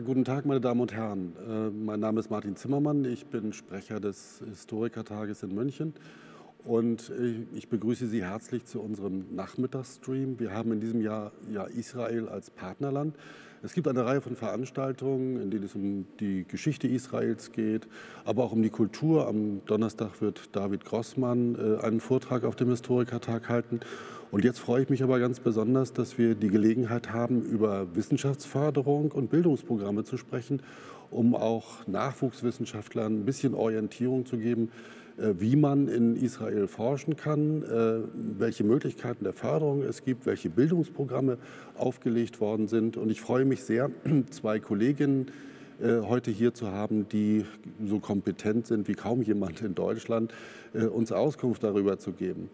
Guten Tag, meine Damen und Herren. Äh, mein Name ist Martin Zimmermann. Ich bin Sprecher des Historikertages in München und ich begrüße Sie herzlich zu unserem Nachmittagsstream. Wir haben in diesem Jahr ja Israel als Partnerland. Es gibt eine Reihe von Veranstaltungen, in denen es um die Geschichte Israels geht, aber auch um die Kultur. Am Donnerstag wird David Grossmann äh, einen Vortrag auf dem Historikertag halten. Und jetzt freue ich mich aber ganz besonders, dass wir die Gelegenheit haben, über Wissenschaftsförderung und Bildungsprogramme zu sprechen, um auch Nachwuchswissenschaftlern ein bisschen Orientierung zu geben, äh, wie man in Israel forschen kann, äh, welche Möglichkeiten der Förderung es gibt, welche Bildungsprogramme aufgelegt worden sind. Und ich freue mich sehr, zwei Kolleginnen äh, heute hier zu haben, die so kompetent sind wie kaum jemand in Deutschland, uns Auskunft darüber zu geben.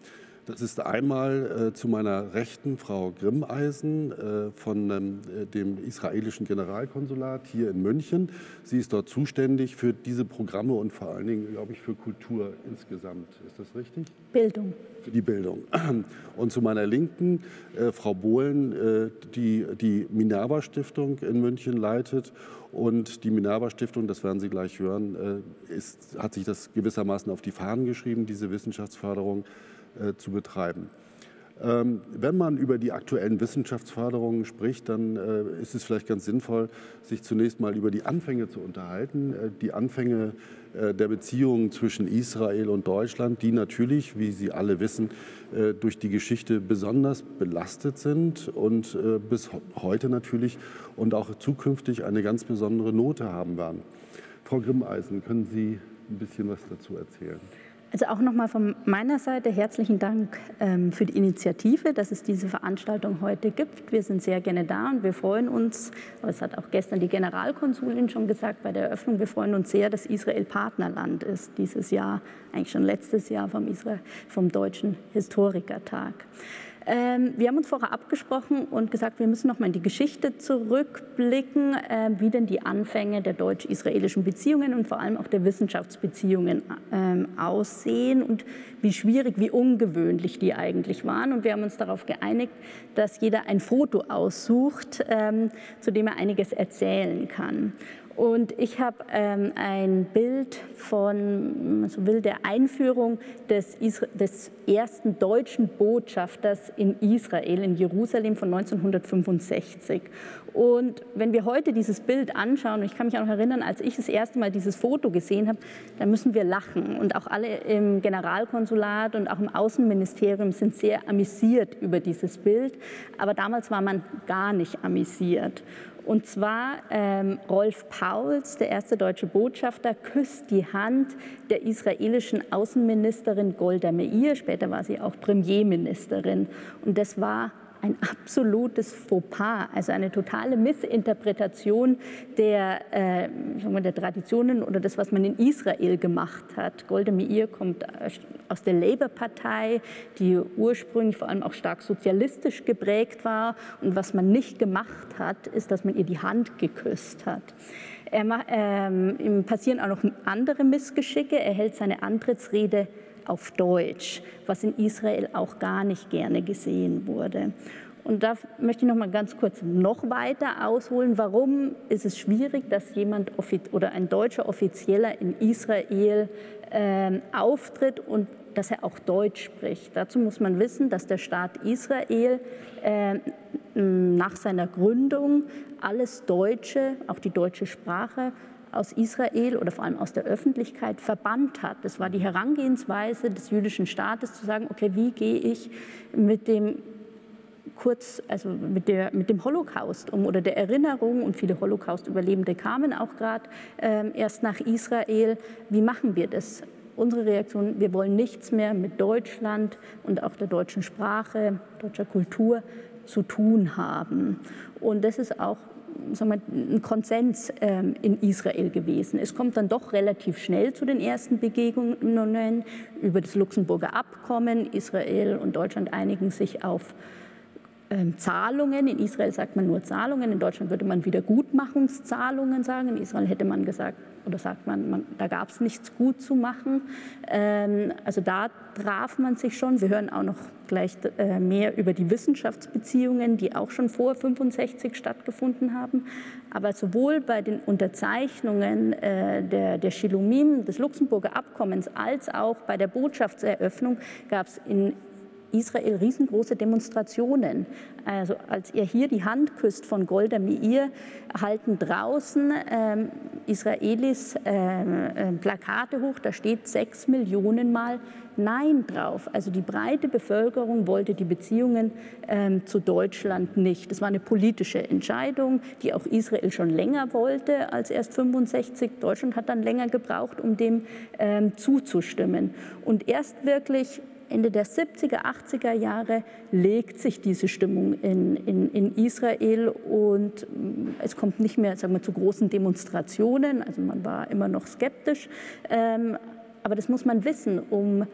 Das ist einmal äh, zu meiner Rechten Frau Grimmeisen äh, von ähm, dem israelischen Generalkonsulat hier in München. Sie ist dort zuständig für diese Programme und vor allen Dingen, glaube ich, für Kultur insgesamt. Ist das richtig? Bildung. Für die Bildung. Und zu meiner Linken äh, Frau Bohlen, äh, die die Minerva Stiftung in München leitet. Und die Minerva Stiftung, das werden Sie gleich hören, äh, ist, hat sich das gewissermaßen auf die Fahnen geschrieben, diese Wissenschaftsförderung zu betreiben. Ähm, wenn man über die aktuellen Wissenschaftsförderungen spricht, dann äh, ist es vielleicht ganz sinnvoll, sich zunächst mal über die Anfänge zu unterhalten. Äh, die Anfänge der Beziehungen zwischen Israel und Deutschland, die natürlich, wie Sie alle wissen, durch die Geschichte besonders belastet sind und bis heute natürlich und auch zukünftig eine ganz besondere Note haben werden. Frau Grimmeisen, können Sie ein bisschen was dazu erzählen? Also auch nochmal von meiner Seite herzlichen Dank ähm, für die Initiative, dass es diese Veranstaltung heute gibt. Wir sind sehr gerne da und wir freuen uns, aber es hat auch gestern die Generalkonsulin schon gesagt bei der Eröffnung, wir freuen uns sehr, dass Israel Partnerland ist dieses Jahr, eigentlich schon letztes Jahr vom, Israel, vom Deutschen Historikertag. Ähm, wir haben uns vorher abgesprochen und gesagt, wir müssen noch mal in die Geschichte zurückblicken, äh, wie denn die Anfänge der deutsch-israelischen Beziehungen und vor allem auch der Wissenschaftsbeziehungen ähm, aussehen und wie schwierig, wie ungewöhnlich die eigentlich waren. Und wir haben uns darauf geeinigt, dass jeder ein Foto aussucht, ähm, zu dem er einiges erzählen kann. Und ich habe ähm, ein Bild von so will, der Einführung des, des, ersten deutschen Botschafters in Israel, in Jerusalem von 1965. Und wenn wir heute dieses Bild anschauen, und ich kann mich auch noch erinnern, als ich das erste Mal dieses Foto gesehen habe, dann müssen wir lachen. Und auch alle im Generalkonsulat und auch im Außenministerium sind sehr amüsiert über dieses Bild. Aber damals war man gar nicht amüsiert. Und zwar ähm, Rolf Pauls, der erste deutsche Botschafter, küsst die Hand der israelischen Außenministerin Golda Meir. Später war sie auch Premierministerin. Und das war ein absolutes Fauxpas, also eine totale Missinterpretation der, äh, mal, der Traditionen oder das, was man in Israel gemacht hat. Golda Meir kommt aus der Labour-Partei, die ursprünglich vor allem auch stark sozialistisch geprägt war. Und was man nicht gemacht hat, ist, dass man ihr die Hand geküsst hat. Er, ähm, ihm passieren auch noch andere Missgeschicke. Er hält seine Antrittsrede auf Deutsch, was in Israel auch gar nicht gerne gesehen wurde. Und da möchte ich noch mal ganz kurz noch weiter ausholen. Warum ist es schwierig, dass jemand oder ein deutscher Offizieller in Israel äh, auftritt und dass er auch Deutsch spricht? Dazu muss man wissen, dass der Staat Israel äh, nach seiner Gründung alles Deutsche, auch die deutsche Sprache, aus Israel oder vor allem aus der Öffentlichkeit verbannt hat. Das war die Herangehensweise des jüdischen Staates zu sagen, okay, wie gehe ich mit dem kurz, also mit, der, mit dem Holocaust um oder der Erinnerung und viele Holocaust-Überlebende kamen auch gerade äh, erst nach Israel. Wie machen wir das? Unsere Reaktion, wir wollen nichts mehr mit Deutschland und auch der deutschen Sprache, deutscher Kultur zu tun haben. Und das ist auch sagen wir, ein Konsens ähm, in Israel gewesen. Es kommt dann doch relativ schnell zu den ersten Begegnungen über das Luxemburger Abkommen. Israel und Deutschland einigen sich auf ähm, Zahlungen. In Israel sagt man nur Zahlungen, in Deutschland würde man Wiedergutmachungszahlungen sagen. In Israel hätte man gesagt, oder sagt man, man da gab es nichts gut zu machen. Ähm, also da traf man sich schon. Wir hören auch noch gleich äh, mehr über die Wissenschaftsbeziehungen, die auch schon vor 65 stattgefunden haben. Aber sowohl bei den Unterzeichnungen äh, der, der Shilumim, des Luxemburger Abkommens, als auch bei der Botschaftseröffnung gab es in Israel riesengroße Demonstrationen. Also als ihr hier die Hand küsst von Golda Meir, halten draußen ähm, Israelis äh, Plakate hoch, da steht sechs Millionen Mal Nein drauf. Also die breite Bevölkerung wollte die Beziehungen ähm, zu Deutschland nicht. Das war eine politische Entscheidung, die auch Israel schon länger wollte als erst 65. Deutschland hat dann länger gebraucht, um dem ähm, zuzustimmen. Und erst wirklich Ende der 70er, 80er Jahre legt sich diese Stimmung in, in, in Israel und mm, es kommt nicht mehr sagen wir, zu großen Demonstrationen. Also man war immer noch skeptisch. Ähm, aber das muss man wissen, um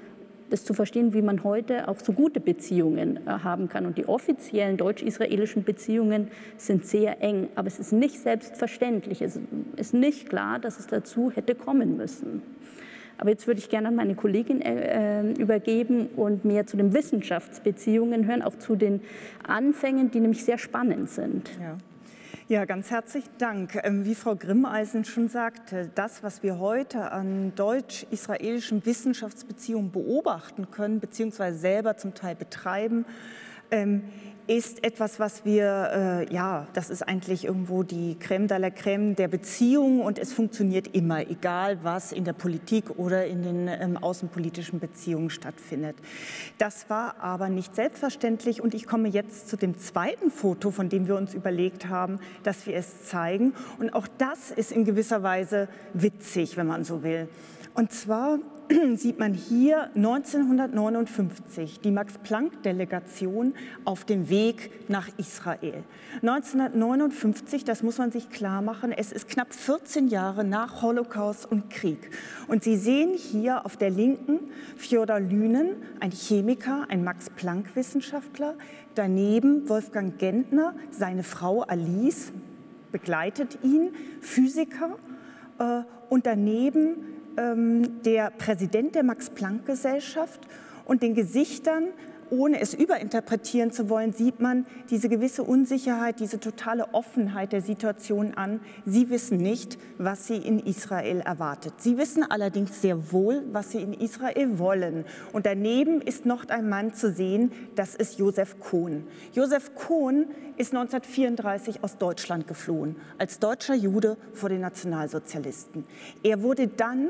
das zu verstehen, wie man heute auch so gute Beziehungen äh, haben kann. Und die offiziellen deutsch-israelischen Beziehungen sind sehr eng, aber es ist nicht selbstverständlich. Es ist nicht klar, dass es dazu hätte kommen müssen. Aber jetzt würde ich gerne an meine Kollegin äh, äh, übergeben und mehr zu den Wissenschaftsbeziehungen hören, auch zu den Anfängen, die nämlich sehr spannend sind. Ja. Ja, ganz herzlichen Dank. Ähm, wie Frau Grimmeisen schon sagte, das, was wir heute an deutsch-israelischen Wissenschaftsbeziehungen beobachten können, beziehungsweise selber zum Teil betreiben, ähm, ist etwas, was wir, äh, ja, das ist eigentlich irgendwo die Crème de la Crème der Beziehungen und es funktioniert immer, egal was in der Politik oder in den ähm, außenpolitischen Beziehungen stattfindet. Das war aber nicht selbstverständlich und ich komme jetzt zu dem zweiten Foto, von dem wir uns überlegt haben, dass wir es zeigen. Und auch das ist in gewisser Weise witzig, wenn man so will. Und zwar sieht man hier 1959 die Max-Planck-Delegation auf dem Weg nach Israel. 1959, das muss man sich klar machen, es ist knapp 14 Jahre nach Holocaust und Krieg. Und Sie sehen hier auf der Linken Fjodor Lünen, ein Chemiker, ein Max-Planck-Wissenschaftler, daneben Wolfgang Gentner, seine Frau Alice begleitet ihn, Physiker, äh, und daneben der Präsident der Max-Planck-Gesellschaft und den Gesichtern ohne es überinterpretieren zu wollen, sieht man diese gewisse Unsicherheit, diese totale Offenheit der Situation an. Sie wissen nicht, was sie in Israel erwartet. Sie wissen allerdings sehr wohl, was sie in Israel wollen. Und daneben ist noch ein Mann zu sehen, das ist Josef Kohn. Josef Kohn ist 1934 aus Deutschland geflohen, als deutscher Jude vor den Nationalsozialisten. Er wurde dann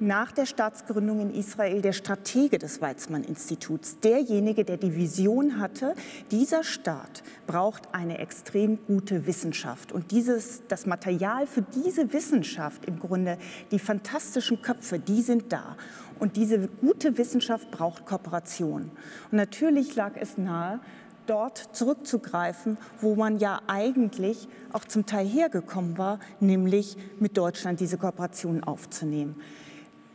nach der Staatsgründung in Israel der Stratege des Weizmann-Instituts, derjenige, der die Vision hatte, dieser Staat braucht eine extrem gute Wissenschaft. Und dieses, das Material für diese Wissenschaft, im Grunde die fantastischen Köpfe, die sind da. Und diese gute Wissenschaft braucht Kooperation. Und natürlich lag es nahe, dort zurückzugreifen, wo man ja eigentlich auch zum Teil hergekommen war, nämlich mit Deutschland diese Kooperation aufzunehmen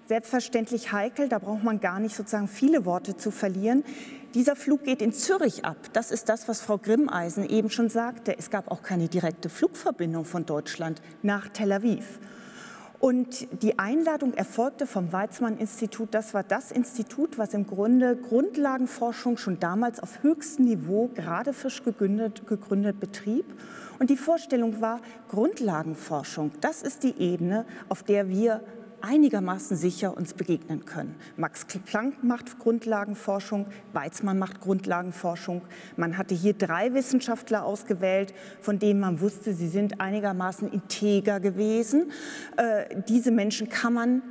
selbstverständlich heikel, da braucht man gar nicht sozusagen viele Worte zu verlieren. Dieser Flug geht in Zürich ab. Das ist das, was Frau Grimmeisen eben schon sagte. Es gab auch keine direkte Flugverbindung von Deutschland nach Tel Aviv. Und die Einladung erfolgte vom Weizmann-Institut. Das war das Institut, was im Grunde Grundlagenforschung schon damals auf höchstem Niveau, gerade frisch gegründet, gegründet betrieb. Und die Vorstellung war, Grundlagenforschung, das ist die Ebene, auf der wir einigermaßen sicher uns begegnen können. Max Planck macht Grundlagenforschung, Weizmann macht Grundlagenforschung. Man hatte hier drei Wissenschaftler ausgewählt, von denen man wusste, sie sind einigermaßen integer gewesen. Äh, diese Menschen kann man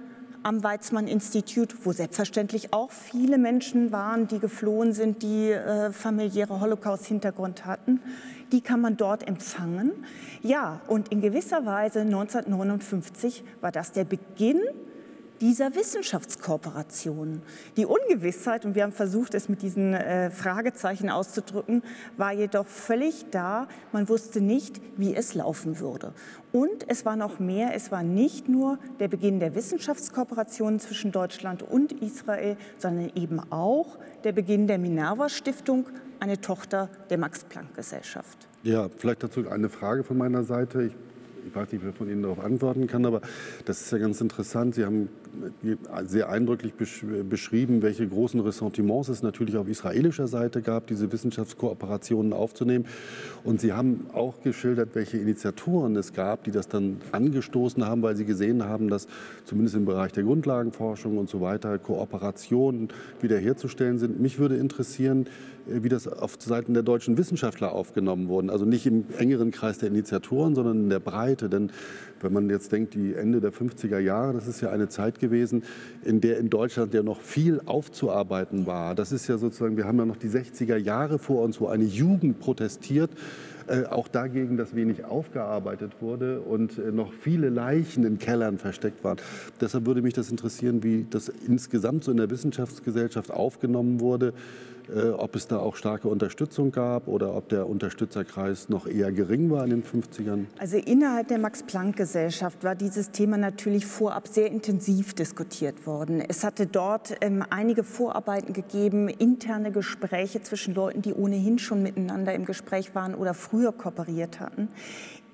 am Weizmann-Institut, wo selbstverständlich auch viele Menschen waren, die geflohen sind, die äh, familiäre Holocaust-Hintergrund hatten die kann man dort empfangen. Ja, und in gewisser Weise 1959 war das der Beginn dieser Wissenschaftskooperation. Die Ungewissheit, und wir haben versucht, es mit diesen äh, Fragezeichen auszudrücken, war jedoch völlig da. Man wusste nicht, wie es laufen würde. Und es war noch mehr, es war nicht nur der Beginn der Wissenschaftskooperation zwischen Deutschland und Israel, sondern eben auch der Beginn der Minerva Stiftung, eine Tochter der Max-Planck-Gesellschaft. Ja, vielleicht dazu eine Frage von meiner Seite. Ich ich weiß nicht, wer von Ihnen darauf antworten kann, aber das ist ja ganz interessant. Sie haben sehr eindrücklich beschrieben, welche großen Ressentiments es natürlich auf israelischer Seite gab, diese Wissenschaftskooperationen aufzunehmen. Und Sie haben auch geschildert, welche Initiatoren es gab, die das dann angestoßen haben, weil sie gesehen haben, dass zumindest im Bereich der Grundlagenforschung und so weiter Kooperationen wiederherzustellen sind. Mich würde interessieren, äh, wie das auf Seiten der deutschen Wissenschaftler aufgenommen wurde. Also nicht im engeren Kreis der Initiatoren, sondern in der Breite. Denn wenn man jetzt denkt, die Ende der 50er Jahre, das ist ja eine Zeit gewesen, in der in Deutschland ja noch viel aufzuarbeiten war. Das ist ja sozusagen, wir haben ja noch die 60er Jahre vor uns, wo eine Jugend protestiert, äh, auch dagegen, dass wenig aufgearbeitet wurde und äh, noch viele Leichen in Kellern versteckt waren. Deshalb würde mich das interessieren, wie das insgesamt so in der Wissenschaftsgesellschaft aufgenommen wurde. Äh, ob es da auch starke Unterstützung gab oder ob der Unterstützerkreis noch eher gering war in den 50ern? Also innerhalb der Max-Planck-Gesellschaft war dieses Thema natürlich vorab sehr intensiv diskutiert worden. Es hatte dort ähm, einige Vorarbeiten gegeben, interne Gespräche zwischen Leuten, die ohnehin schon miteinander im Gespräch waren oder früher kooperiert hatten.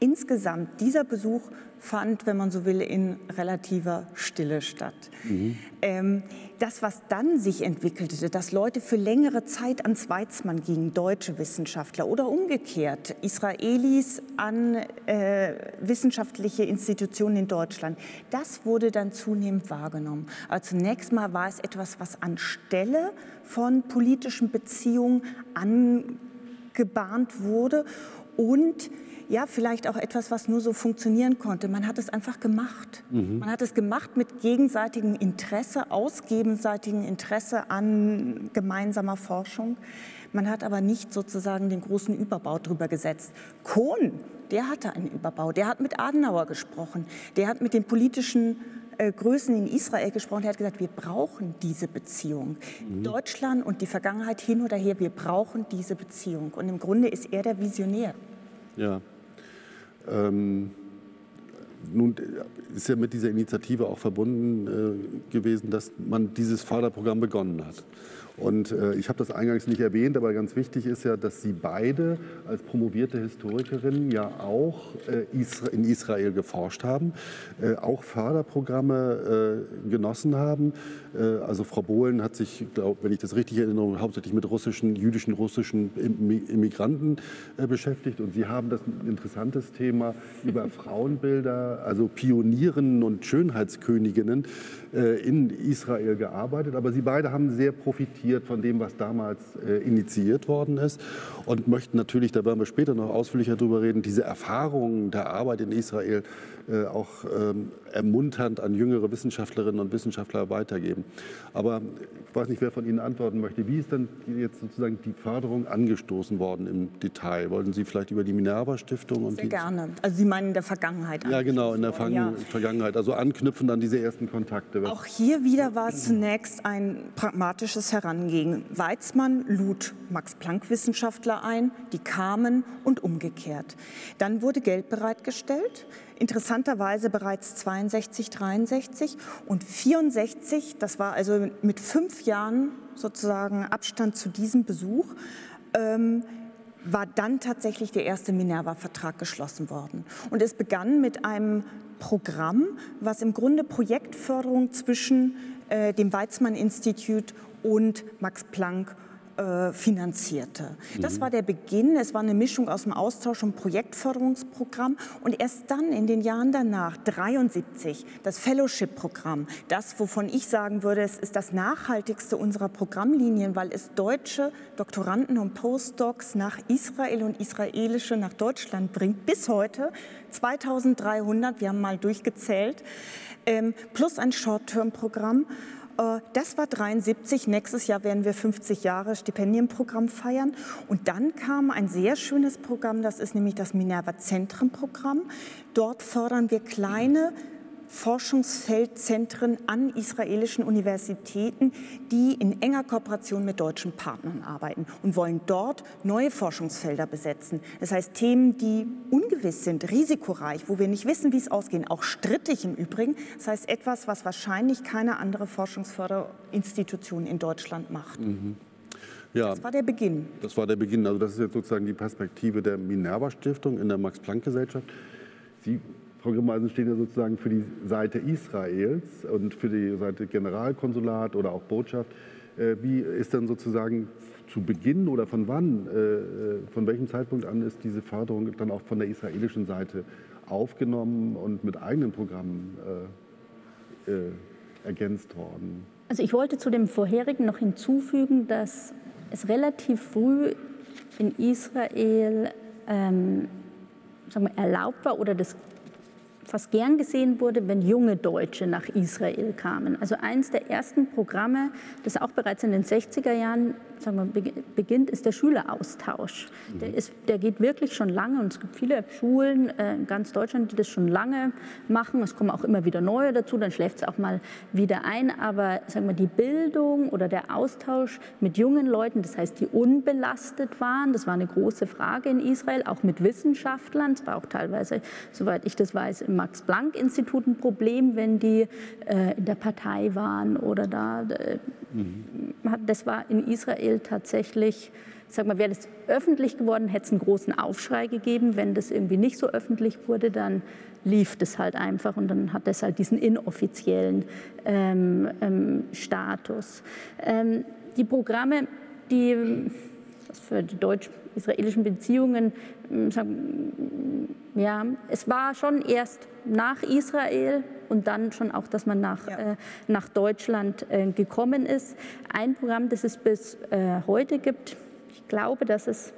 Insgesamt, dieser Besuch fand, wenn man so will, in relativer Stille statt. Mhm. Ähm, das, was dann sich entwickelte, dass Leute für längere Zeit ans Weizmann gingen, deutsche Wissenschaftler oder umgekehrt, Israelis an äh, wissenschaftliche Institutionen in Deutschland, das wurde dann zunehmend wahrgenommen. Aber zunächst mal war es etwas, was anstelle von politischen Beziehungen angebahnt wurde und ja, vielleicht auch etwas, was nur so funktionieren konnte. Man hat es einfach gemacht. Mhm. Man hat es gemacht mit gegenseitigem Interesse, aus gegenseitigem Interesse an gemeinsamer Forschung. Man hat aber nicht sozusagen den großen Überbau drüber gesetzt. Kohn, der hatte einen Überbau. Der hat mit Adenauer gesprochen. Der hat mit den politischen äh, Größen in Israel gesprochen. Er hat gesagt, wir brauchen diese Beziehung. Mhm. Deutschland und die Vergangenheit hin oder her, wir brauchen diese Beziehung. Und im Grunde ist er der Visionär. Ja, ähm, nun ist ja mit dieser Initiative auch verbunden äh, gewesen, dass man dieses Förderprogramm begonnen hat. Und äh, ich habe das eingangs nicht erwähnt, aber ganz wichtig ist ja, dass Sie beide als promovierte Historikerinnen ja auch äh, Isra in Israel geforscht haben, äh, auch Förderprogramme äh, genossen haben. Äh, also Frau Bohlen hat sich, glaub, wenn ich das richtig erinnere, hauptsächlich mit russischen, jüdischen, russischen Immigranten äh, beschäftigt. Und Sie haben das interessantes Thema über Frauenbilder, also Pionierinnen und Schönheitsköniginnen in Israel gearbeitet. Aber Sie beide haben sehr profitiert profitiert von dem, was damals äh, initiiert worden ist und möchten natürlich, da werden wir später noch ausführlicher drüber reden, diese Erfahrungen der Arbeit in Israel äh, auch ähm, ermunternd an jüngere Wissenschaftlerinnen und Wissenschaftler weitergeben. Aber ich weiß nicht, wer von Ihnen antworten möchte. Wie ist denn jetzt sozusagen die Förderung angestoßen worden im Detail? Wollten Sie vielleicht über die Minerva-Stiftung? Sehr gerne. Also Sie meinen in der Vergangenheit. Ja, genau, in der Ver ja. Vergangenheit. Also anknüpfend an diese ersten Kontakte. Auch hier wieder war es zunächst ein pragmatisches Herangehen. Weizmann lud Max-Planck-Wissenschaftler ein, die kamen und umgekehrt. Dann wurde Geld bereitgestellt interessanterweise bereits 62, 63 und 64, das war also mit fünf Jahren sozusagen Abstand zu diesem Besuch, ähm, war dann tatsächlich der erste Minerva-Vertrag geschlossen worden. Und es begann mit einem Programm, was im Grunde Projektförderung zwischen äh, dem Weizmann-Institut und Max Planck äh, finanzierte. Das war der Beginn. Es war eine Mischung aus dem Austausch- und Projektförderungsprogramm. Und erst dann in den Jahren danach, 73, das Fellowship-Programm, das, wovon ich sagen würde, es ist das nachhaltigste unserer Programmlinien, weil es deutsche Doktoranden und Postdocs nach Israel und israelische nach Deutschland bringt, bis heute 2300, wir haben mal durchgezählt, ähm, plus ein Short-Term-Programm. Äh, das war 73. Nächstes Jahr werden wir 50 Jahre Stipendienprogramm feiern. Und dann kam ein sehr schönes Programm, das ist nämlich das Minerva Zentren Programm. Dort fördern wir kleine Forschungsfeldzentren an israelischen Universitäten, die in enger Kooperation mit deutschen Partnern arbeiten und wollen dort neue Forschungsfelder besetzen. Das heißt Themen, die ungewiss sind, risikoreich, wo wir nicht wissen, wie es ausgeht, auch strittig im Übrigen. Das heißt etwas, was wahrscheinlich keine andere Forschungsförderinstitution in Deutschland macht. Mhm. Ja, das war der Beginn. Das war der Beginn. Also das ist jetzt sozusagen die Perspektive der Minerva Stiftung in der Max-Planck-Gesellschaft. Sie, Frau Grimmeisen, stehen ja sozusagen für die Seite Israels und für die Seite Generalkonsulat oder auch Botschaft. Äh, wie ist dann sozusagen zu Beginn oder von wann, äh, äh, von welchem Zeitpunkt an ist diese Förderung dann auch von der israelischen Seite aufgenommen und mit eigenen Programmen ergänzt worden? Also ich wollte zu dem vorherigen noch hinzufügen, dass es relativ früh in Israel ähm, sagen wir, erlaubt war oder das fast gern gesehen wurde, wenn junge Deutsche nach Israel kamen. Also eines der ersten Programme, das auch bereits in den 60er Jahren sagen wir, beginnt, ist der Schüleraustausch. Mhm. Der, ist, der geht wirklich schon lange und es gibt viele Schulen äh, in ganz Deutschland, die das schon lange machen. Es kommen auch immer wieder neue dazu, dann schläft es auch mal wieder ein. Aber sagen wir, die Bildung oder der Austausch mit jungen Leuten, das heißt, die unbelastet waren, das war eine große Frage in Israel, auch mit Wissenschaftlern. Es war auch teilweise, soweit ich das weiß, im Max-Planck-Institut ein Problem, wenn die äh, in der Partei waren oder da. Mhm. Das war in Israel tatsächlich, sag mal, wäre das öffentlich geworden, hätte es einen großen Aufschrei gegeben. Wenn das irgendwie nicht so öffentlich wurde, dann lief das halt einfach und dann hat das halt diesen inoffiziellen ähm, ähm, Status. Ähm, die Programme, die für die deutsch-israelischen Beziehungen, ähm, ja, es war schon erst nach Israel und dann schon auch, dass man nach, ja. äh, nach Deutschland äh, gekommen ist. Ein Programm, das es bis äh, heute gibt, ich glaube, dass es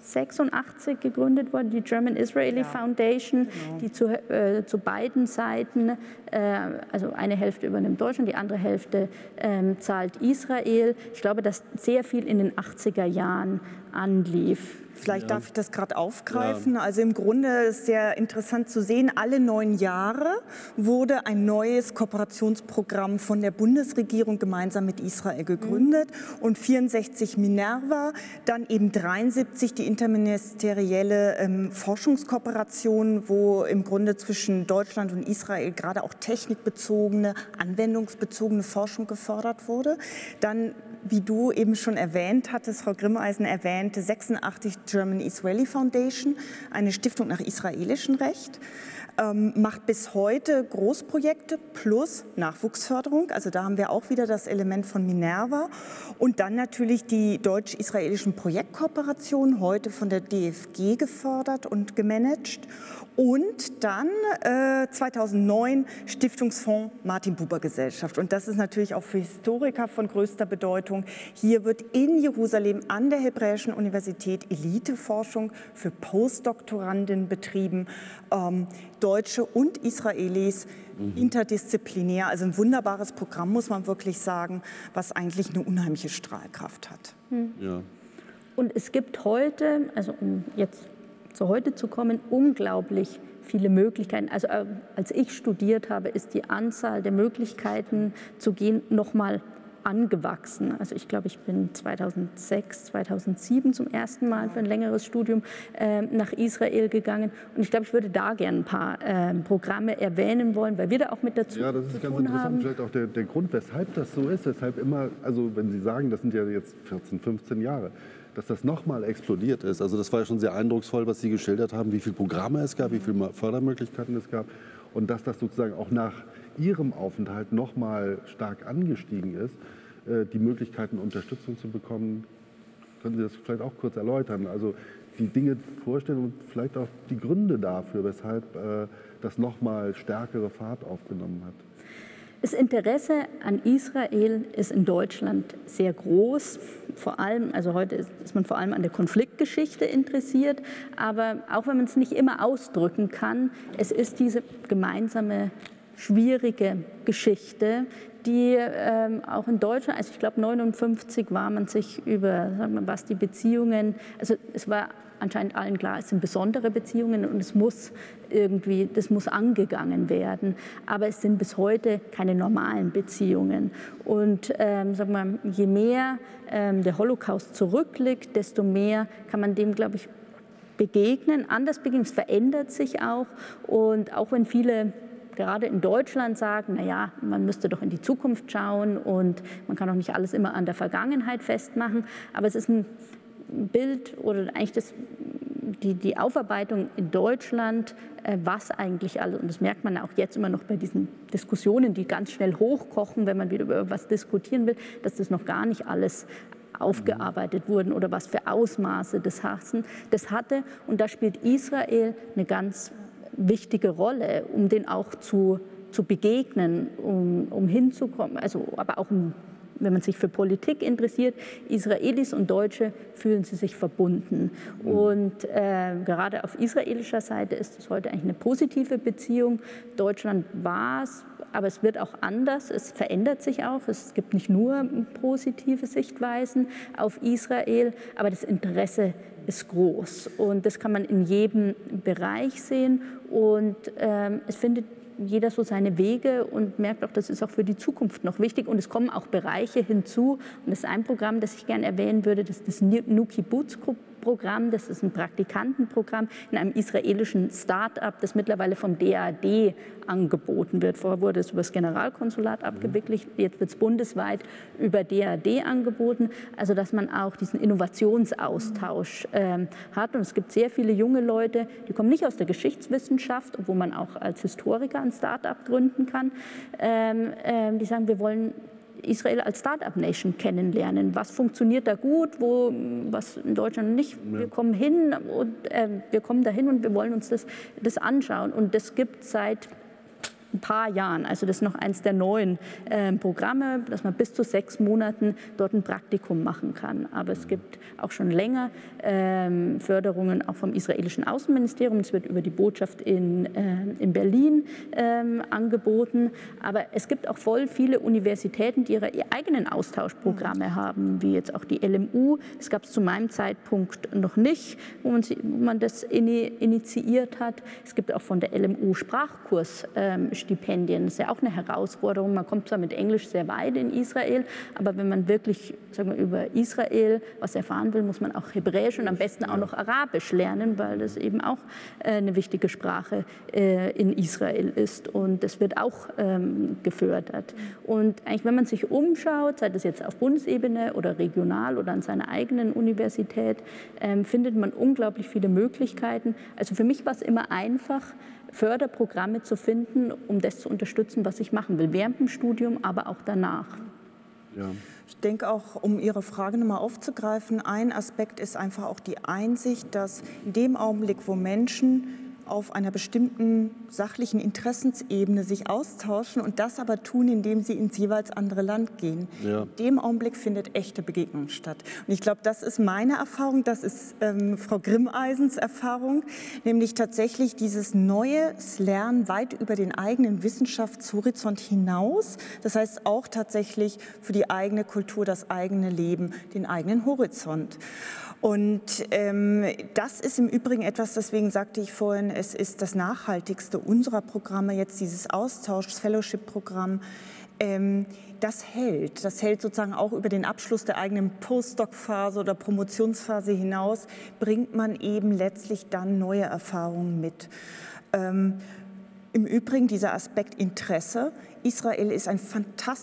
86 gegründet wurde, die German Israeli ja. Foundation, genau. die zu, äh, zu beiden Seiten, also eine Hälfte übernimmt Deutschland, die andere Hälfte äh, zahlt Israel. Ich glaube, dass sehr viel in den 80er Jahren anlief. Vielleicht ja. darf ich das gerade aufgreifen. Ja. Also im Grunde ist sehr interessant zu sehen, alle neun Jahre wurde ein neues Kooperationsprogramm von der Bundesregierung gemeinsam mit Israel gegründet mhm. und 64 Minerva, dann eben 73 die interministerielle ähm, Forschungskooperation, wo im Grunde zwischen Deutschland und Israel gerade auch technikbezogene, anwendungsbezogene Forschung gefördert wurde. Dann wie du eben schon erwähnt hattest, Frau Grimmeisen erwähnte, 86 German Israeli Foundation, eine Stiftung nach israelischem Recht, ähm, macht bis heute Großprojekte plus Nachwuchsförderung. Also da haben wir auch wieder das Element von Minerva. Und dann natürlich die deutsch-israelischen Projektkooperationen, heute von der DFG gefördert und gemanagt. Und dann äh, 2009 Stiftungsfonds Martin Buber Gesellschaft. Und das ist natürlich auch für Historiker von größter Bedeutung. Hier wird in Jerusalem an der Hebräischen Universität Eliteforschung für Postdoktoranden betrieben. Ähm, Deutsche und Israelis mhm. interdisziplinär. Also ein wunderbares Programm, muss man wirklich sagen, was eigentlich eine unheimliche Strahlkraft hat. Mhm. Ja. Und es gibt heute, also um jetzt zu heute zu kommen, unglaublich viele Möglichkeiten. Also äh, als ich studiert habe, ist die Anzahl der Möglichkeiten zu gehen noch mal angewachsen. Also ich glaube, ich bin 2006, 2007 zum ersten Mal für ein längeres Studium äh, nach Israel gegangen. Und ich glaube, ich würde da gerne ein paar äh, Programme erwähnen wollen, weil wir da auch mit dazu Ja, das ist ganz interessant. Haben. Vielleicht auch der, der Grund, weshalb das so ist. Weshalb immer, also wenn Sie sagen, das sind ja jetzt 14, 15 Jahre, dass das nochmal explodiert ist. Also das war ja schon sehr eindrucksvoll, was Sie geschildert haben, wie viele Programme es gab, wie viele Fördermöglichkeiten es gab und dass das sozusagen auch nach Ihrem Aufenthalt nochmal stark angestiegen ist, äh, die Möglichkeiten, Unterstützung zu bekommen. Können Sie das vielleicht auch kurz erläutern? Also die Dinge vorstellen und vielleicht auch die Gründe dafür, weshalb äh, das nochmal stärkere Fahrt aufgenommen hat. Das Interesse an Israel ist in Deutschland sehr groß. Vor allem, also heute ist, man vor allem an der Konfliktgeschichte interessiert. Aber auch wenn man es nicht immer ausdrücken kann, es ist diese gemeinsame schwierige Geschichte, die ähm, auch in Deutschland, also ich glaube 59 war man sich über, sagen wir, was die Beziehungen, also es war anscheinend allen klar, es sind besondere Beziehungen und es muss irgendwie, das muss angegangen werden. Aber es sind bis heute keine normalen Beziehungen. Und ähm, sag mal, je mehr ähm, der Holocaust zurückliegt, desto mehr kann man dem, glaube ich, begegnen, anders begegnen. Es verändert sich auch. Und auch wenn viele gerade in Deutschland sagen, naja, man müsste doch in die Zukunft schauen und man kann auch nicht alles immer an der Vergangenheit festmachen. Aber es ist ein Bild oder eigentlich das, die, die Aufarbeitung in Deutschland, äh, was eigentlich alles, und das merkt man auch jetzt immer noch bei diesen Diskussionen, die ganz schnell hochkochen, wenn man wieder über was diskutieren will, dass das noch gar nicht alles aufgearbeitet wurden oder was für Ausmaße das, Hassen, das hatte. Und da spielt Israel eine ganz wichtige Rolle, um den auch zu, zu begegnen, um, um hinzukommen, also, aber auch um wenn man sich für Politik interessiert, Israelis und Deutsche fühlen sie sich verbunden. Mhm. Und äh, gerade auf israelischer Seite ist es heute eigentlich eine positive Beziehung. Deutschland war es, aber es wird auch anders. Es verändert sich auch. Es gibt nicht nur positive Sichtweisen auf Israel, aber das Interesse ist groß. Und das kann man in jedem Bereich sehen. Und ähm, es findet jeder so seine Wege und merkt auch, das ist auch für die Zukunft noch wichtig. Und es kommen auch Bereiche hinzu. Und das ist ein Programm, das ich gerne erwähnen würde, das ist das Nuki Boots Programm. Das ist ein Praktikantenprogramm in einem israelischen Start-up, das mittlerweile vom DAD angeboten wird. Vorher wurde es über das Generalkonsulat abgewickelt, jetzt wird es bundesweit über DAD angeboten. Also dass man auch diesen Innovationsaustausch ähm, hat. Und es gibt sehr viele junge Leute, die kommen nicht aus der Geschichtswissenschaft, obwohl man auch als Historiker ein Start-up gründen kann. Ähm, ähm, die sagen, wir wollen Israel als Start-up-Nation kennenlernen. Was funktioniert da gut, wo, was in Deutschland nicht. Wir kommen hin und äh, wir kommen dahin und wir wollen uns das, das anschauen. Und das gibt seit ein paar Jahren. Also das ist noch eins der neuen äh, Programme, dass man bis zu sechs Monaten dort ein Praktikum machen kann. Aber es gibt auch schon länger ähm, Förderungen auch vom israelischen Außenministerium. Es wird über die Botschaft in, äh, in Berlin ähm, angeboten. Aber es gibt auch voll viele Universitäten, die ihre eigenen Austauschprogramme mhm. haben, wie jetzt auch die LMU. Das gab es zu meinem Zeitpunkt noch nicht, wo man, wo man das initiiert hat. Es gibt auch von der LMU Sprachkurs ähm, Stipendien. Das ist ja auch eine Herausforderung. Man kommt zwar mit Englisch sehr weit in Israel, aber wenn man wirklich sagen wir, über Israel was erfahren will, muss man auch Hebräisch und am besten auch noch Arabisch lernen, weil das eben auch äh, eine wichtige Sprache äh, in Israel ist. Und das wird auch ähm, gefördert. Und eigentlich, wenn man sich umschaut, sei das jetzt auf Bundesebene oder regional oder an seiner eigenen Universität, ähm, findet man unglaublich viele Möglichkeiten. Also für mich war es immer einfach, Förderprogramme zu finden, um das zu unterstützen, was ich machen will, während dem Studium, aber auch danach. Ja. Ich denke auch, um Ihre Frage nochmal aufzugreifen, ein Aspekt ist einfach auch die Einsicht, dass in dem Augenblick, wo Menschen auf einer bestimmten sachlichen Interessensebene sich austauschen und das aber tun, indem sie ins jeweils andere Land gehen. Ja. In dem Augenblick findet echte Begegnung statt. Und ich glaube, das ist meine Erfahrung, das ist ähm, Frau Grimmeisens Erfahrung, nämlich tatsächlich dieses neue Lernen weit über den eigenen Wissenschaftshorizont hinaus. Das heißt auch tatsächlich für die eigene Kultur, das eigene Leben, den eigenen Horizont. Und ähm, das ist im Übrigen etwas, deswegen sagte ich vorhin, es ist das nachhaltigste unserer Programme, jetzt dieses Austauschs, Fellowship-Programm. Ähm, das hält. Das hält sozusagen auch über den Abschluss der eigenen Postdoc-Phase oder Promotionsphase hinaus, bringt man eben letztlich dann neue Erfahrungen mit. Ähm, Im Übrigen dieser Aspekt Interesse. Israel ist ein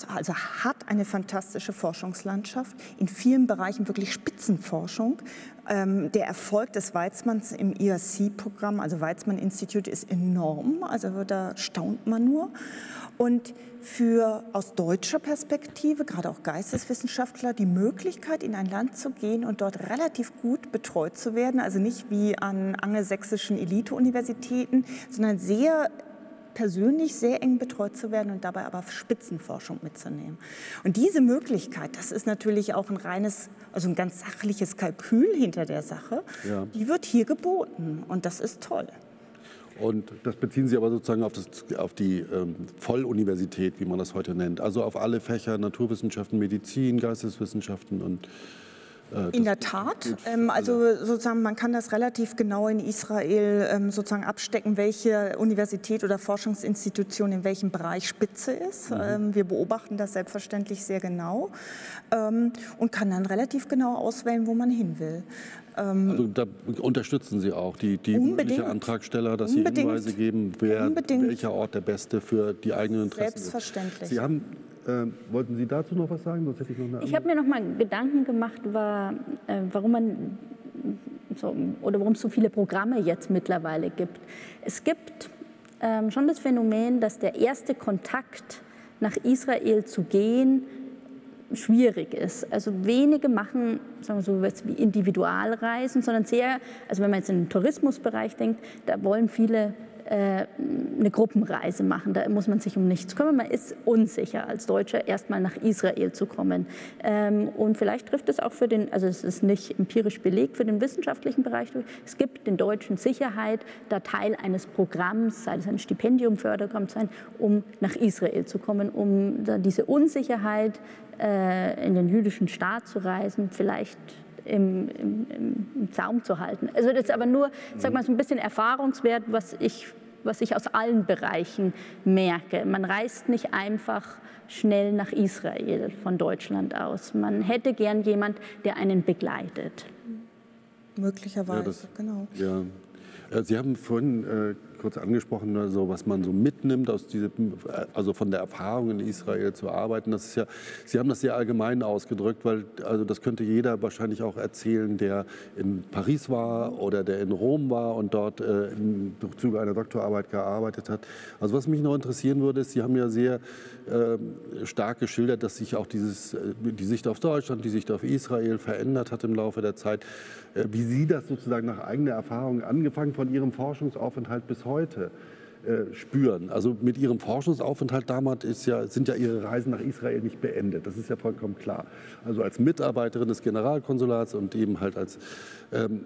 also hat eine fantastische Forschungslandschaft, in vielen Bereichen wirklich Spitzenforschung. Ähm, der Erfolg des Weizmanns im IRC-Programm, also Weizmann Institute, ist enorm, also da staunt man nur. Und für aus deutscher Perspektive, gerade auch Geisteswissenschaftler, die Möglichkeit, in ein Land zu gehen und dort relativ gut betreut zu werden, also nicht wie an angelsächsischen Elite-Universitäten, sondern sehr persönlich sehr eng betreut zu werden und dabei aber Spitzenforschung mitzunehmen. Und diese Möglichkeit, das ist natürlich auch ein reines, also ein ganz sachliches Kalkül hinter der Sache, ja. die wird hier geboten und das ist toll. Und das beziehen Sie aber sozusagen auf, das, auf die ähm, Volluniversität, wie man das heute nennt. Also auf alle Fächer, Naturwissenschaften, Medizin, Geisteswissenschaften und in der Tat. Ähm, also sozusagen, man kann das relativ genau in Israel ähm, sozusagen abstecken, welche Universität oder Forschungsinstitution in welchem Bereich Spitze ist. Mhm. Ähm, wir beobachten das selbstverständlich sehr genau und kann dann relativ genau auswählen, wo man hin will. Also da unterstützen Sie auch die, die mögliche Antragsteller, dass Sie Hinweise geben, wer, welcher Ort der beste für die eigenen Interessen Selbstverständlich. ist. Sie haben äh, wollten Sie dazu noch was sagen? Sonst hätte ich noch ich habe mir noch mal Gedanken gemacht, war, äh, warum man so, oder warum es so viele Programme jetzt mittlerweile gibt. Es gibt ähm, schon das Phänomen, dass der erste Kontakt nach Israel zu gehen schwierig ist. Also wenige machen, sagen wir so, wie Individualreisen, sondern sehr, also wenn man jetzt in den Tourismusbereich denkt, da wollen viele eine Gruppenreise machen. Da muss man sich um nichts kümmern. Man ist unsicher als Deutscher, erstmal nach Israel zu kommen. Ähm, und vielleicht trifft es auch für den, also es ist nicht empirisch belegt für den wissenschaftlichen Bereich. Es gibt den Deutschen Sicherheit, da Teil eines Programms, sei es ein Stipendium, Förderprogramm sein, um nach Israel zu kommen, um diese Unsicherheit äh, in den jüdischen Staat zu reisen, vielleicht im, im, im, Zaum zu halten. Also das ist aber nur, sag mal, so ein bisschen Erfahrungswert, was ich, was ich aus allen Bereichen merke. Man reist nicht einfach schnell nach Israel von Deutschland aus. Man hätte gern jemand, der einen begleitet. Möglicherweise, ja, das, genau. Ja. Äh, Sie haben vorhin äh, kurz angesprochen, also was man so mitnimmt aus diesem, also von der Erfahrung in Israel zu arbeiten. Das ist ja, Sie haben das sehr allgemein ausgedrückt, weil also das könnte jeder wahrscheinlich auch erzählen, der in Paris war oder der in Rom war und dort äh, im Zuge einer Doktorarbeit gearbeitet hat. Also was mich noch interessieren würde, ist, Sie haben ja sehr äh, stark geschildert, dass sich auch dieses, äh, die Sicht auf Deutschland, die Sicht auf Israel verändert hat im Laufe der Zeit. Äh, wie Sie das sozusagen nach eigener Erfahrung, angefangen von Ihrem Forschungsaufenthalt bis heute äh, spüren. Also mit Ihrem Forschungsaufenthalt damals ja, sind ja Ihre Reisen nach Israel nicht beendet. Das ist ja vollkommen klar. Also als Mitarbeiterin des Generalkonsulats und eben halt als ähm,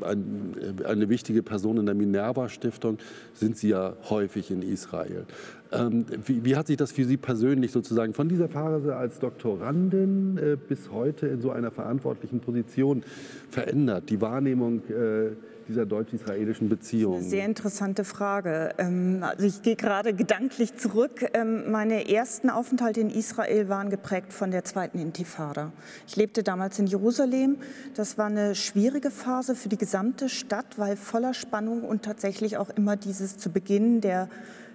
ein, eine wichtige Person in der Minerva-Stiftung sind Sie ja häufig in Israel. Ähm, wie, wie, hat sich das für Sie persönlich sozusagen von dieser Phase als Doktorandin äh, bis heute in so einer verantwortlichen Position verändert? Die Wahrnehmung äh, dieser deutsch-israelischen Beziehung? Eine sehr interessante Frage. Ähm, also ich gehe gerade gedanklich zurück. Ähm, meine ersten Aufenthalte in Israel waren geprägt von der zweiten Intifada. Ich lebte damals in Jerusalem. Das war eine schwierige Phase für die gesamte Stadt, weil voller Spannung und tatsächlich auch immer dieses zu Beginn der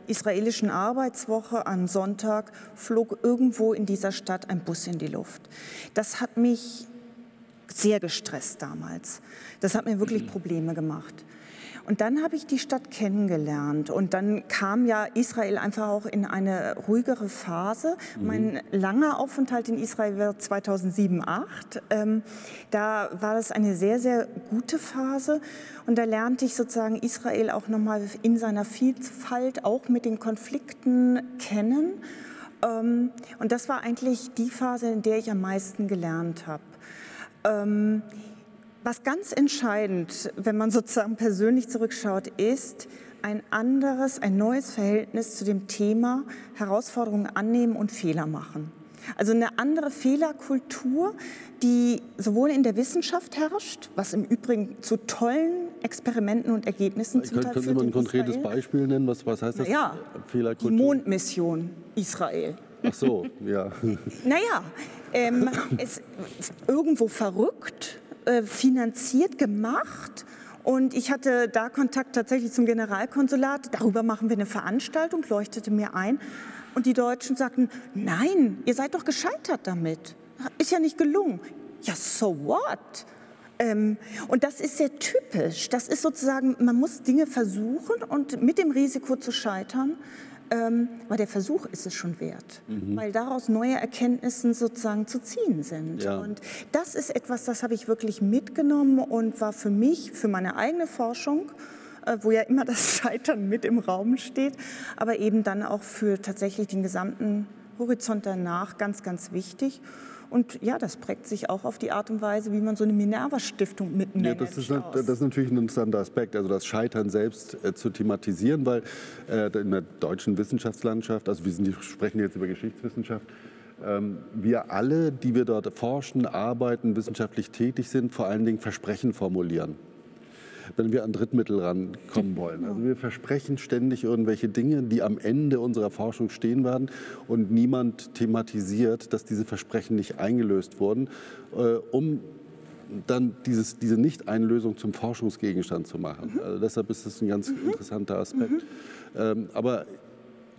israelischen Arbeitswoche am Sonntag flog irgendwo in dieser Stadt ein Bus in die Luft. Das hat mich sehr gestresst damals. Das hat mir wirklich Probleme gemacht. Und dann habe ich die Stadt kennengelernt und dann kam ja Israel einfach auch in eine ruhigere Phase. Mhm. Mein langer Aufenthalt in Israel war 2007, 2008. Ähm, da war das eine sehr, sehr gute Phase und da lernte ich sozusagen Israel auch nochmal in seiner Vielfalt, auch mit den Konflikten kennen. Ähm, und das war eigentlich die Phase, in der ich am meisten gelernt habe. Ähm, was ganz entscheidend, wenn man sozusagen persönlich zurückschaut, ist ein anderes, ein neues Verhältnis zu dem Thema Herausforderungen annehmen und Fehler machen. Also eine andere Fehlerkultur, die sowohl in der Wissenschaft herrscht, was im Übrigen zu tollen Experimenten und Ergebnissen zum Teil Können Sie mal ein konkretes Israel. Beispiel nennen? Was, was heißt das? Ja, Fehlerkultur? Die Mondmission Israel. Ach so, ja. naja, ähm, es irgendwo verrückt, äh, finanziert, gemacht. Und ich hatte da Kontakt tatsächlich zum Generalkonsulat. Darüber machen wir eine Veranstaltung, leuchtete mir ein. Und die Deutschen sagten, nein, ihr seid doch gescheitert damit. Ist ja nicht gelungen. Ja, so what? Ähm, und das ist sehr typisch. Das ist sozusagen, man muss Dinge versuchen und mit dem Risiko zu scheitern ähm, aber der Versuch ist es schon wert, mhm. weil daraus neue Erkenntnisse sozusagen zu ziehen sind. Ja. Und das ist etwas, das habe ich wirklich mitgenommen und war für mich, für meine eigene Forschung, äh, wo ja immer das Scheitern mit im Raum steht, aber eben dann auch für tatsächlich den gesamten Horizont danach ganz, ganz wichtig. Und ja, das prägt sich auch auf die Art und Weise, wie man so eine Minerva-Stiftung mitmanagt. Ja, das ist, das ist natürlich ein interessanter Aspekt, also das Scheitern selbst äh, zu thematisieren, weil äh, in der deutschen Wissenschaftslandschaft, also wir, sind, sprechen jetzt über Geschichtswissenschaft, ähm, wir alle, die wir dort forschen, arbeiten, wissenschaftlich tätig sind, vor allen Dingen Versprechen formulieren wenn wir an Drittmittel rankommen wollen. Also wir versprechen ständig irgendwelche Dinge, die am Ende unserer Forschung stehen werden und niemand thematisiert, dass diese Versprechen nicht eingelöst wurden, äh, um dann dieses, diese Nicht-Einlösung zum Forschungsgegenstand zu machen. Mhm. Also deshalb ist das ein ganz mhm. interessanter Aspekt. Mhm. Ähm, aber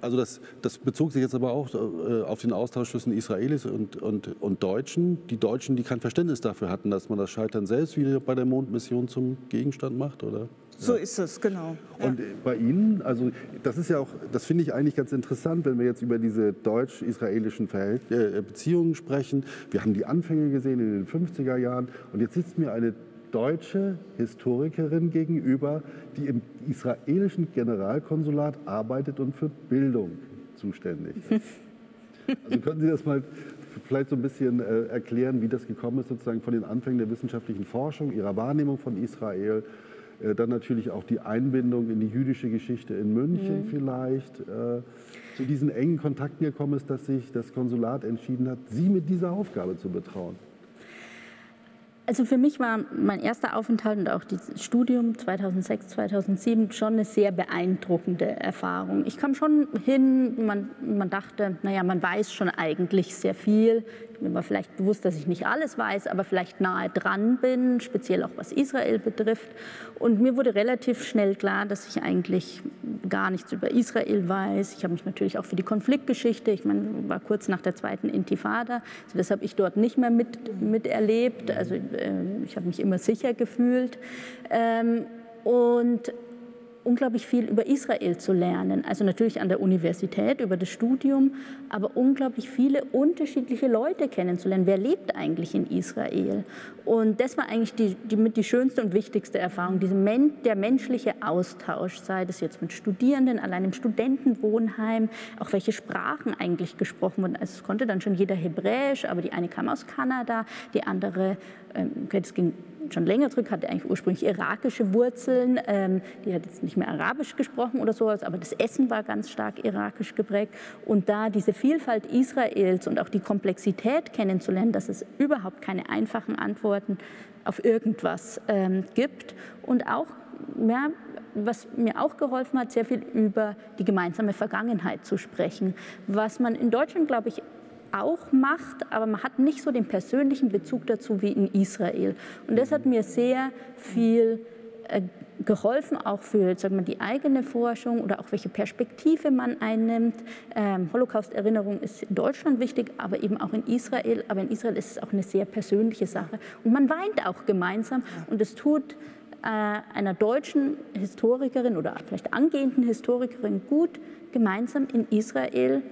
also das, das, bezog sich jetzt aber auch äh, auf den Austausch zwischen Israelis und, und, und, Deutschen. Die Deutschen, die kein Verständnis dafür hatten, dass man das Scheitern selbst wieder bei der Mondmission zum Gegenstand macht, oder? So ja. ist es, genau. Und ja. bei Ihnen, also das ist ja auch, das finde ich eigentlich ganz interessant, wenn wir jetzt über diese deutsch-israelischen äh, Beziehungen sprechen. Wir haben die Anfänge gesehen in den 50er Jahren und jetzt sitzt mir eine deutsche Historikerin gegenüber, die im israelischen Generalkonsulat arbeitet und für Bildung zuständig ist. Also können Sie das mal vielleicht so ein bisschen äh, erklären, wie das gekommen ist, sozusagen von den Anfängen der wissenschaftlichen Forschung, Ihrer Wahrnehmung von Israel, äh, dann natürlich auch die Einbindung in die jüdische Geschichte in München mhm. vielleicht, äh, zu diesen engen Kontakten gekommen ist, dass sich das Konsulat entschieden hat, Sie mit dieser Aufgabe zu betrauen. Also für mich war mein erster Aufenthalt und auch das Studium 2006, 2007 schon eine sehr beeindruckende Erfahrung. Ich kam schon hin, man, man dachte, naja, man weiß schon eigentlich sehr viel. Mir war vielleicht bewusst, dass ich nicht alles weiß, aber vielleicht nahe dran bin, speziell auch was Israel betrifft. Und mir wurde relativ schnell klar, dass ich eigentlich gar nichts über Israel weiß. Ich habe mich natürlich auch für die Konfliktgeschichte, ich meine, war kurz nach der zweiten Intifada, also das habe ich dort nicht mehr mit, miterlebt. Also äh, ich habe mich immer sicher gefühlt. Ähm, und unglaublich viel über Israel zu lernen. Also natürlich an der Universität, über das Studium, aber unglaublich viele unterschiedliche Leute kennenzulernen. Wer lebt eigentlich in Israel? Und das war eigentlich die, die, mit die schönste und wichtigste Erfahrung, diese der menschliche Austausch, sei das jetzt mit Studierenden, allein im Studentenwohnheim, auch welche Sprachen eigentlich gesprochen wurden. Also es konnte dann schon jeder Hebräisch, aber die eine kam aus Kanada, die andere, ähm, okay, das ging schon länger zurück, hatte eigentlich ursprünglich irakische Wurzeln. Ähm, die hat jetzt nicht mehr Arabisch gesprochen oder sowas, aber das Essen war ganz stark irakisch geprägt. Und da diese Vielfalt Israels und auch die Komplexität kennenzulernen, dass es überhaupt keine einfachen Antworten auf irgendwas ähm, gibt und auch ja, was mir auch geholfen hat, sehr viel über die gemeinsame Vergangenheit zu sprechen, was man in Deutschland, glaube ich, auch macht, aber man hat nicht so den persönlichen Bezug dazu wie in Israel. Und das hat mir sehr viel äh, geholfen, auch für sagen wir, die eigene Forschung oder auch welche Perspektive man einnimmt. Ähm, Holocaust-Erinnerung ist in Deutschland wichtig, aber eben auch in Israel. Aber in Israel ist es auch eine sehr persönliche Sache. Und man weint auch gemeinsam und es tut äh, einer deutschen Historikerin oder vielleicht angehenden Historikerin gut, gemeinsam in Israel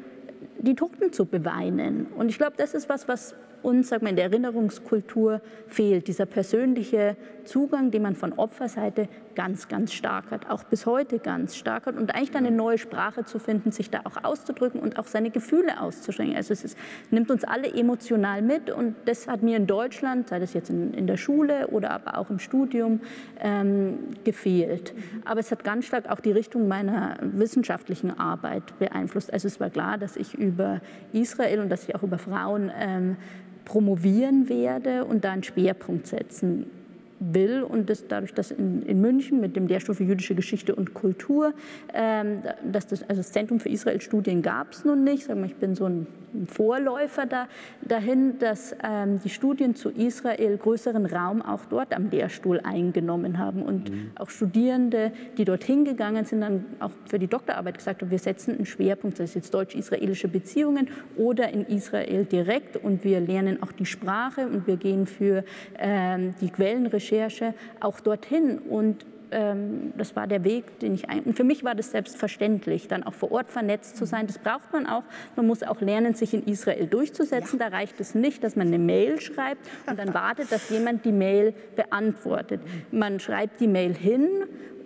die Toten zu beweinen. Und ich glaube, das ist was, was uns sagen wir, in der Erinnerungskultur fehlt, dieser persönliche Zugang, den man von Opferseite ganz, ganz stark hat, auch bis heute ganz stark hat und eigentlich eine neue Sprache zu finden, sich da auch auszudrücken und auch seine Gefühle auszuschränken. Also es ist, nimmt uns alle emotional mit und das hat mir in Deutschland, sei das jetzt in, in der Schule oder aber auch im Studium, ähm, gefehlt. Aber es hat ganz stark auch die Richtung meiner wissenschaftlichen Arbeit beeinflusst. Also es war klar, dass ich über Israel und dass ich auch über Frauen ähm, promovieren werde und da einen Schwerpunkt setzen will und das, dadurch, dass in, in, München mit dem Lehrstuhl für jüdische Geschichte und Kultur, ähm, dass das, also das Zentrum für Israel-Studien gab es nun nicht, ich bin so ein ein Vorläufer da, dahin, dass ähm, die Studien zu Israel größeren Raum auch dort am Lehrstuhl eingenommen haben. Und mhm. auch Studierende, die dorthin gegangen sind, dann auch für die Doktorarbeit gesagt haben, wir setzen einen Schwerpunkt, das ist jetzt deutsch-israelische Beziehungen oder in Israel direkt. Und wir lernen auch die Sprache und wir gehen für ähm, die Quellenrecherche auch dorthin und ähm, das war der Weg, den ich ein. Und für mich war das selbstverständlich, dann auch vor Ort vernetzt zu sein. Das braucht man auch. Man muss auch lernen, sich in Israel durchzusetzen. Ja. Da reicht es nicht, dass man eine Mail schreibt und dann wartet, dass jemand die Mail beantwortet. Man schreibt die Mail hin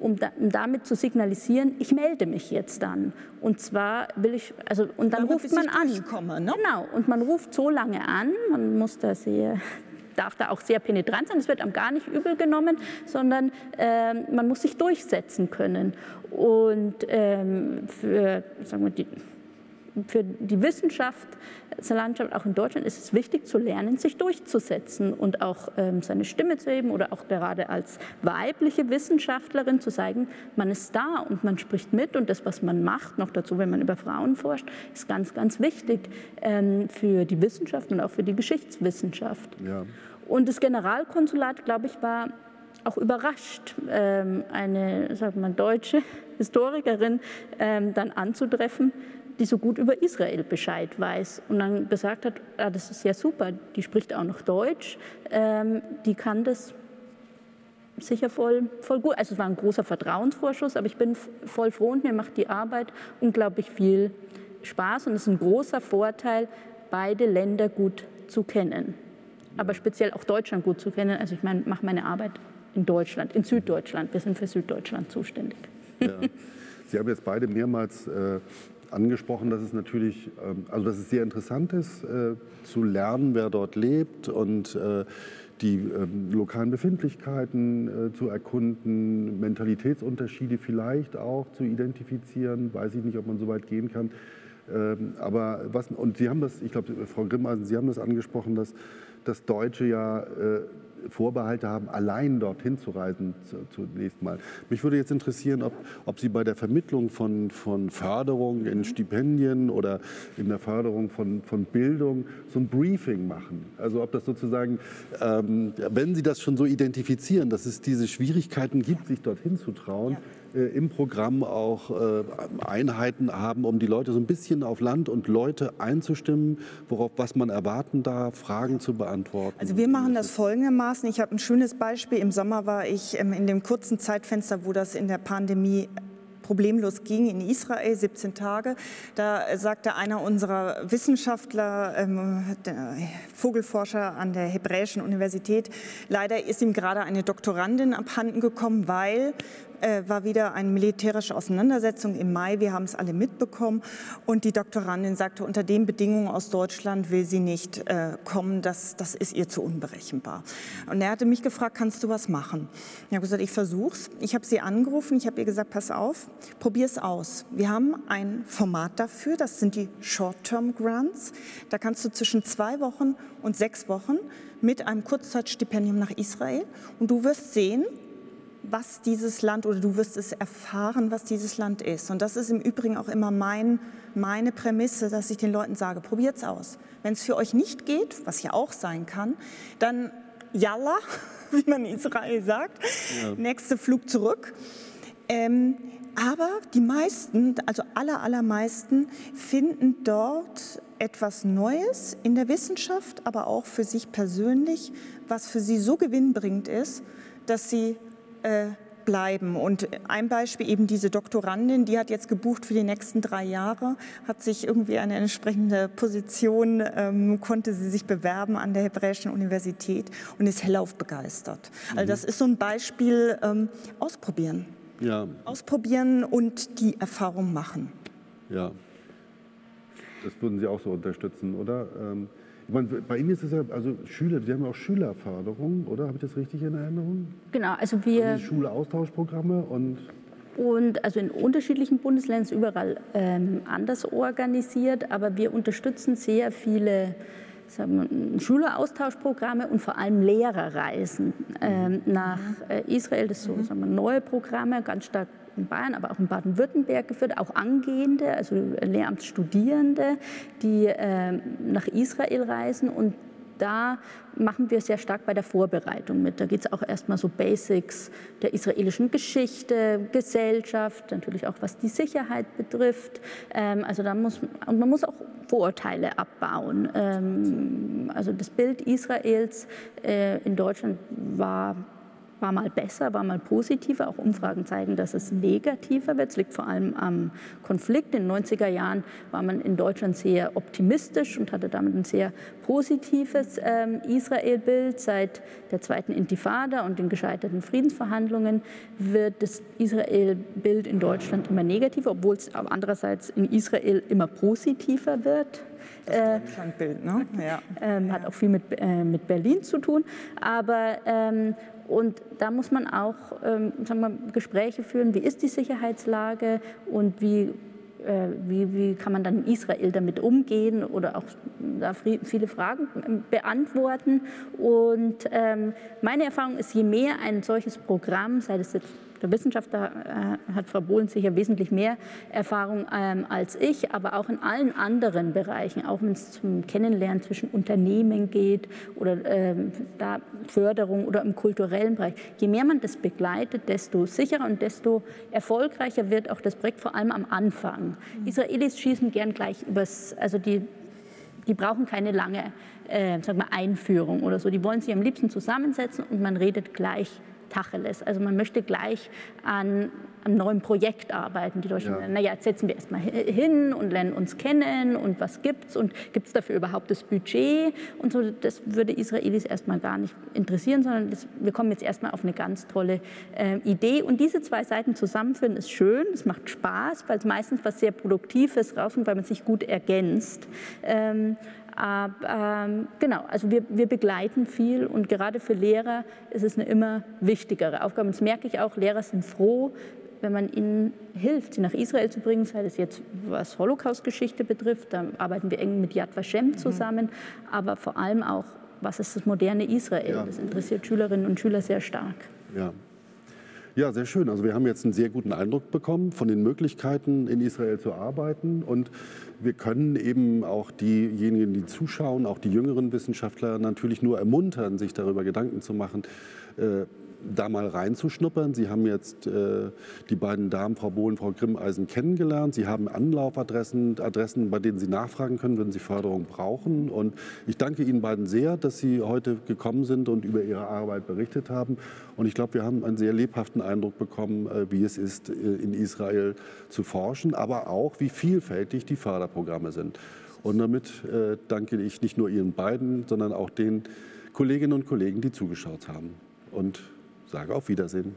um, da, um, damit zu signalisieren, ich melde mich jetzt dann. Und zwar will ich, also und dann ruft man an. Ne? Genau, und man ruft so lange an, man muss da sehr darf da auch sehr penetrant sein, es wird einem gar nicht übel genommen, sondern äh, man muss sich durchsetzen können. Und ähm, für sagen wir, die, für die Wissenschaftslandschaft, auch in Deutschland, ist es wichtig zu lernen, sich durchzusetzen und auch ähm, seine Stimme zu heben oder auch gerade als weibliche Wissenschaftlerin zu zeigen, man ist da und man spricht mit und das, was man macht, noch dazu, wenn man über Frauen forscht, ist ganz, ganz wichtig ähm, für die Wissenschaft und auch für die Geschichtswissenschaft. Ja. Und das Generalkonsulat, glaube ich, war auch überrascht, ähm, eine sagt man, deutsche Historikerin ähm, dann anzutreffen, die so gut über Israel Bescheid weiß und dann gesagt hat, ah, das ist ja super, die spricht auch noch Deutsch, ähm, die kann das sicher voll, voll gut. Also es war ein großer Vertrauensvorschuss, aber ich bin voll froh und mir macht die Arbeit unglaublich viel Spaß und es ist ein großer Vorteil, beide Länder gut zu kennen. Aber speziell auch Deutschland gut zu kennen. Also ich meine, mache meine Arbeit in Deutschland, in Süddeutschland. Wir sind für Süddeutschland zuständig. Ja. Sie haben jetzt beide mehrmals äh, angesprochen, dass es natürlich, ähm, also dass es sehr interessant ist, äh, zu lernen, wer dort lebt und äh, die ähm, lokalen Befindlichkeiten äh, zu erkunden, Mentalitätsunterschiede vielleicht auch zu identifizieren. Weiß ich nicht, ob man so weit gehen kann. Ähm, aber was, und Sie haben das, ich glaube, Frau Grimmeisen, Sie haben das angesprochen, dass das Deutsche ja äh, Vorbehalte haben, allein dorthin zu reisen zunächst mal. Mich würde jetzt interessieren, ob, ob Sie bei der Vermittlung von, von Förderung in Stipendien oder in der Förderung von, von Bildung so ein Briefing machen. Also ob das sozusagen, ähm, wenn Sie das schon so identifizieren, dass es diese Schwierigkeiten gibt, sich dorthin zu trauen, ja im Programm auch äh, Einheiten haben, um die Leute so ein bisschen auf Land und Leute einzustimmen, worauf was man erwarten darf, Fragen zu beantworten. Also wir machen das folgendermaßen. Ich habe ein schönes Beispiel. Im Sommer war ich ähm, in dem kurzen Zeitfenster, wo das in der Pandemie problemlos ging in Israel, 17 Tage. Da sagte einer unserer Wissenschaftler, ähm, Vogelforscher an der Hebräischen Universität, leider ist ihm gerade eine Doktorandin abhanden gekommen, weil äh, war wieder eine militärische Auseinandersetzung im Mai. Wir haben es alle mitbekommen. Und die Doktorandin sagte, unter den Bedingungen aus Deutschland will sie nicht äh, kommen. Das, das ist ihr zu unberechenbar. Und er hatte mich gefragt, kannst du was machen? Ich habe gesagt, ich versuch's. Ich habe sie angerufen. Ich habe ihr gesagt, pass auf, probier es aus. Wir haben ein Format dafür. Das sind die Short-Term Grants. Da kannst du zwischen zwei Wochen und sechs Wochen mit einem Kurzzeitstipendium nach Israel. Und du wirst sehen, was dieses Land oder du wirst es erfahren, was dieses Land ist. Und das ist im Übrigen auch immer mein, meine Prämisse, dass ich den Leuten sage, probiert es aus. Wenn es für euch nicht geht, was ja auch sein kann, dann Yalla, wie man in Israel sagt, ja. nächste Flug zurück. Ähm, aber die meisten, also aller, allermeisten, finden dort etwas Neues in der Wissenschaft, aber auch für sich persönlich, was für sie so gewinnbringend ist, dass sie äh, bleiben. Und ein Beispiel eben diese Doktorandin, die hat jetzt gebucht für die nächsten drei Jahre, hat sich irgendwie eine entsprechende Position, ähm, konnte sie sich bewerben an der Hebräischen Universität und ist hellauf begeistert. Also mhm. Also das ist so ein Beispiel, ähm, ausprobieren. Ja. Ausprobieren und die Erfahrung machen. Ja, das würden Sie auch so unterstützen, oder? Ähm meine, bei Ihnen ist es ja, also Schüler, Sie haben ja auch Schülerförderung, oder? Habe ich das richtig in Erinnerung? Genau, also wir. Also Schulaustauschprogramme und. Und also in unterschiedlichen Bundesländern überall ähm, anders organisiert, aber wir unterstützen sehr viele Schüleraustauschprogramme und vor allem Lehrerreisen ähm, nach äh, Israel. Das sind so mhm. neue Programme, ganz stark in Bayern, aber auch in Baden-Württemberg geführt, auch Angehende, also Lehramtsstudierende, die äh, nach Israel reisen und da machen wir sehr stark bei der Vorbereitung mit. Da geht es auch erstmal so Basics der israelischen Geschichte, Gesellschaft, natürlich auch was die Sicherheit betrifft. Ähm, also da muss und man muss auch Vorurteile abbauen. Ähm, also das Bild Israels äh, in Deutschland war war mal besser, war mal positiver. Auch Umfragen zeigen, dass es negativer wird. Es liegt vor allem am Konflikt. In den 90er Jahren war man in Deutschland sehr optimistisch und hatte damit ein sehr positives ähm, Israel-Bild. Seit der zweiten Intifada und den gescheiterten Friedensverhandlungen wird das Israel-Bild in Deutschland immer negativer, obwohl es andererseits in Israel immer positiver wird. Das äh, Deutschlandbild, ne? Ja. Ähm, hat auch viel mit, äh, mit Berlin zu tun. Aber ähm, und da muss man auch ähm, sagen wir, Gespräche führen, wie ist die Sicherheitslage und wie äh, wie, wie, kann man dann in Israel damit umgehen oder auch da viele Fragen ähm, beantworten. Und ähm, meine Erfahrung ist, je mehr ein solches Programm, sei es jetzt der Wissenschaftler äh, hat Frau Bohlen sicher wesentlich mehr Erfahrung ähm, als ich, aber auch in allen anderen Bereichen, auch wenn es zum Kennenlernen zwischen Unternehmen geht oder ähm, da Förderung oder im kulturellen Bereich. Je mehr man das begleitet, desto sicherer und desto erfolgreicher wird auch das Projekt, vor allem am Anfang. Mhm. Israelis schießen gern gleich übers, also die die brauchen keine lange äh, sag mal, Einführung oder so. Die wollen sich am liebsten zusammensetzen und man redet gleich Tacheles. Also man möchte gleich an einem neuen Projekt arbeiten. Die Deutschen, ja. naja, jetzt setzen wir erstmal hin und lernen uns kennen und was gibt's und gibt es dafür überhaupt das Budget und so. Das würde Israelis erstmal gar nicht interessieren, sondern das, wir kommen jetzt erstmal auf eine ganz tolle äh, Idee. Und diese zwei Seiten zusammenführen ist schön, es macht Spaß, weil es meistens was sehr Produktives rauskommt, weil man sich gut ergänzt. Ähm, aber, ähm, genau, also wir, wir begleiten viel und gerade für Lehrer ist es eine immer wichtigere Aufgabe. Und das merke ich auch, Lehrer sind froh, wenn man ihnen hilft, sie nach Israel zu bringen, sei das jetzt was Holocaust-Geschichte betrifft, da arbeiten wir eng mit Yad Vashem mhm. zusammen, mhm. aber vor allem auch, was ist das moderne Israel? Ja. Das interessiert Schülerinnen und Schüler sehr stark. Ja. Ja, sehr schön. Also wir haben jetzt einen sehr guten Eindruck bekommen von den Möglichkeiten, in Israel zu arbeiten. Und wir können eben auch diejenigen, die zuschauen, auch die jüngeren Wissenschaftler natürlich nur ermuntern, sich darüber Gedanken zu machen, äh, da mal reinzuschnuppern. Sie haben jetzt äh, die beiden Damen, Frau Bohlen, Frau Grimmeisen, kennengelernt. Sie haben Anlaufadressen, Adressen, bei denen Sie nachfragen können, wenn Sie Förderung brauchen. Und ich danke Ihnen beiden sehr, dass Sie heute gekommen sind und über Ihre Arbeit berichtet haben. Und ich glaube, wir haben einen sehr lebhaften Eindruck bekommen, äh, wie es ist, äh, in Israel zu forschen, aber auch, wie vielfältig die Förderprogramme sind. Und damit äh, danke ich nicht nur Ihnen beiden, sondern auch den Kolleginnen und Kollegen, die zugeschaut haben. Und sage auf Wiedersehen.